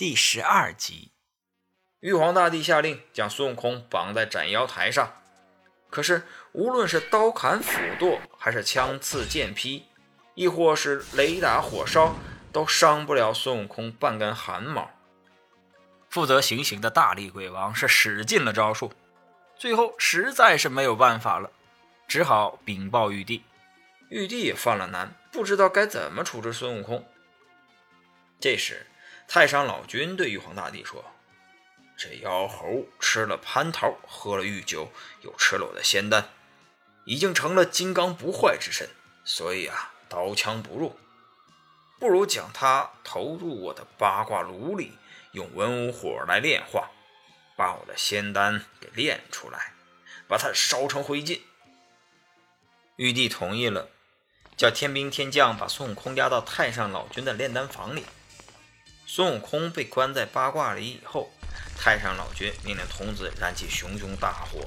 第十二集，玉皇大帝下令将孙悟空绑在斩妖台上。可是，无论是刀砍斧剁，还是枪刺剑劈，亦或是雷打火烧，都伤不了孙悟空半根汗毛。负责行刑的大力鬼王是使尽了招数，最后实在是没有办法了，只好禀报玉帝。玉帝也犯了难，不知道该怎么处置孙悟空。这时，太上老君对玉皇大帝说：“这妖猴吃了蟠桃，喝了御酒，又吃了我的仙丹，已经成了金刚不坏之身，所以啊，刀枪不入。不如将他投入我的八卦炉里，用文武火来炼化，把我的仙丹给炼出来，把它烧成灰烬。”玉帝同意了，叫天兵天将把孙悟空押到太上老君的炼丹房里。孙悟空被关在八卦里以后，太上老君命令童子燃起熊熊大火。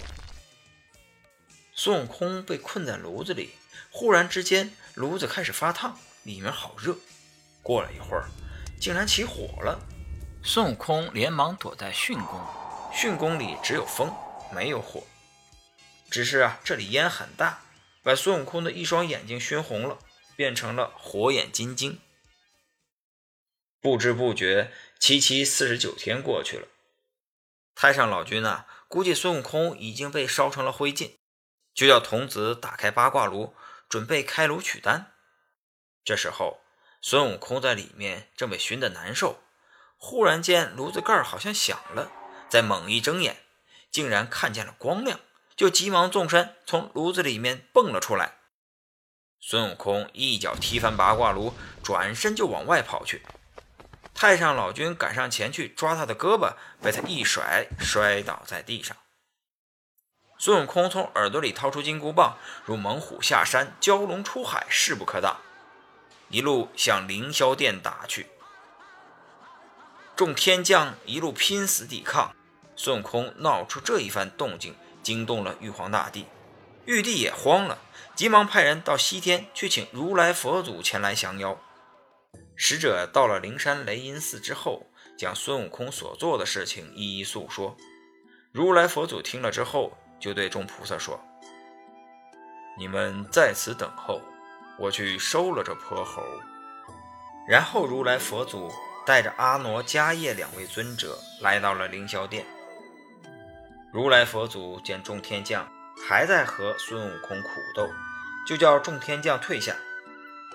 孙悟空被困在炉子里，忽然之间，炉子开始发烫，里面好热。过了一会儿，竟然起火了。孙悟空连忙躲在巽宫，巽宫里只有风，没有火。只是啊，这里烟很大，把孙悟空的一双眼睛熏红了，变成了火眼金睛。不知不觉，七七四十九天过去了。太上老君啊，估计孙悟空已经被烧成了灰烬，就叫童子打开八卦炉，准备开炉取丹。这时候，孙悟空在里面正被熏得难受，忽然间炉子盖好像响了，再猛一睁眼，竟然看见了光亮，就急忙纵身从炉子里面蹦了出来。孙悟空一脚踢翻八卦炉，转身就往外跑去。太上老君赶上前去抓他的胳膊，被他一甩，摔倒在地上。孙悟空从耳朵里掏出金箍棒，如猛虎下山，蛟龙出海，势不可挡，一路向凌霄殿打去。众天将一路拼死抵抗，孙悟空闹出这一番动静，惊动了玉皇大帝。玉帝也慌了，急忙派人到西天去请如来佛祖前来降妖。使者到了灵山雷音寺之后，将孙悟空所做的事情一一诉说。如来佛祖听了之后，就对众菩萨说：“你们在此等候，我去收了这泼猴。”然后如来佛祖带着阿傩、迦叶两位尊者来到了凌霄殿。如来佛祖见众天将还在和孙悟空苦斗，就叫众天将退下。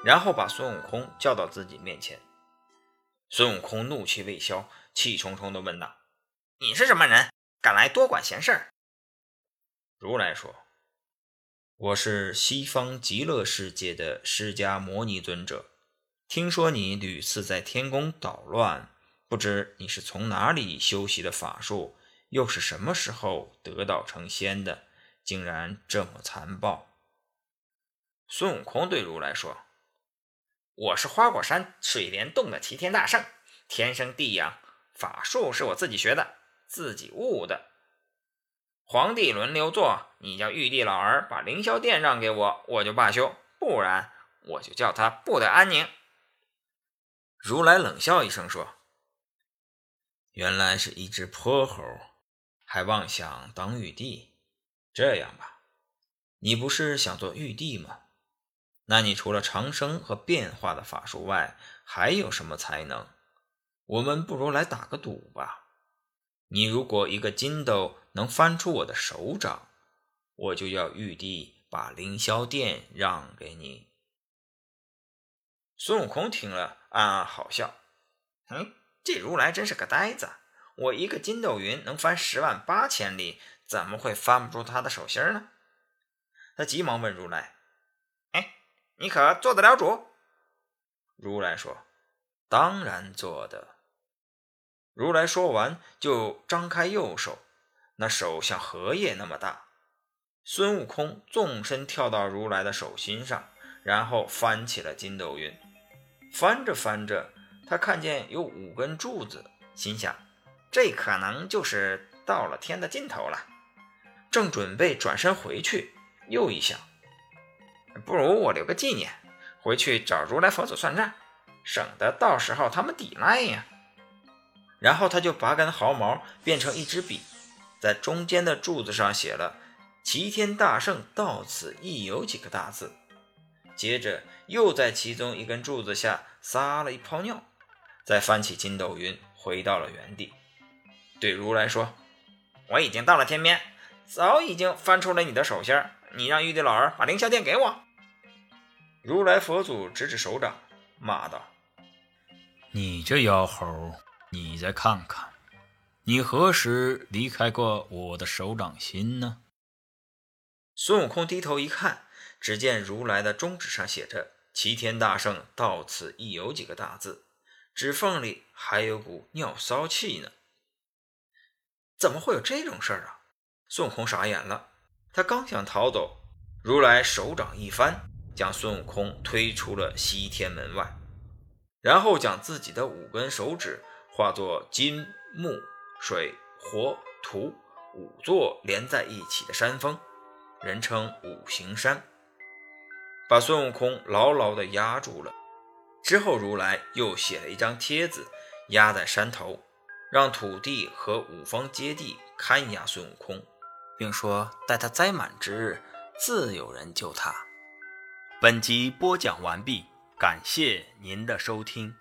然后把孙悟空叫到自己面前，孙悟空怒气未消，气冲冲地问道：“你是什么人，敢来多管闲事？”如来说：“我是西方极乐世界的释迦牟尼尊者，听说你屡次在天宫捣乱，不知你是从哪里修习的法术，又是什么时候得道成仙的，竟然这么残暴？”孙悟空对如来说。我是花果山水帘洞的齐天大圣，天生地养，法术是我自己学的，自己悟的。皇帝轮流坐，你叫玉帝老儿把凌霄殿让给我，我就罢休；不然，我就叫他不得安宁。如来冷笑一声说：“原来是一只泼猴，还妄想当玉帝。这样吧，你不是想做玉帝吗？”那你除了长生和变化的法术外，还有什么才能？我们不如来打个赌吧。你如果一个筋斗能翻出我的手掌，我就要玉帝把凌霄殿让给你。孙悟空听了，暗暗好笑。嗯，这如来真是个呆子。我一个筋斗云能翻十万八千里，怎么会翻不出他的手心呢？他急忙问如来。你可做得了主？如来说：“当然做得。”如来说完，就张开右手，那手像荷叶那么大。孙悟空纵身跳到如来的手心上，然后翻起了筋斗云。翻着翻着，他看见有五根柱子，心想：这可能就是到了天的尽头了。正准备转身回去，又一想。不如我留个纪念，回去找如来佛祖算账，省得到时候他们抵赖呀。然后他就拔根毫毛变成一支笔，在中间的柱子上写了“齐天大圣到此一游”几个大字，接着又在其中一根柱子下撒了一泡尿，再翻起筋斗云回到了原地，对如来说：“我已经到了天边，早已经翻出了你的手心你让玉帝老儿把凌霄殿给我。”如来佛祖指指手掌，骂道：“你这妖猴！”你再看看，你何时离开过我的手掌心呢？孙悟空低头一看，只见如来的中指上写着“齐天大圣到此一游”几个大字，指缝里还有股尿骚气呢。怎么会有这种事儿啊？孙悟空傻眼了。他刚想逃走，如来手掌一翻，将孙悟空推出了西天门外，然后将自己的五根手指。化作金木水火土五座连在一起的山峰，人称五行山，把孙悟空牢牢地压住了。之后，如来又写了一张帖子，压在山头，让土地和五方揭谛看押孙悟空，并说待他灾满之日，自有人救他。本集播讲完毕，感谢您的收听。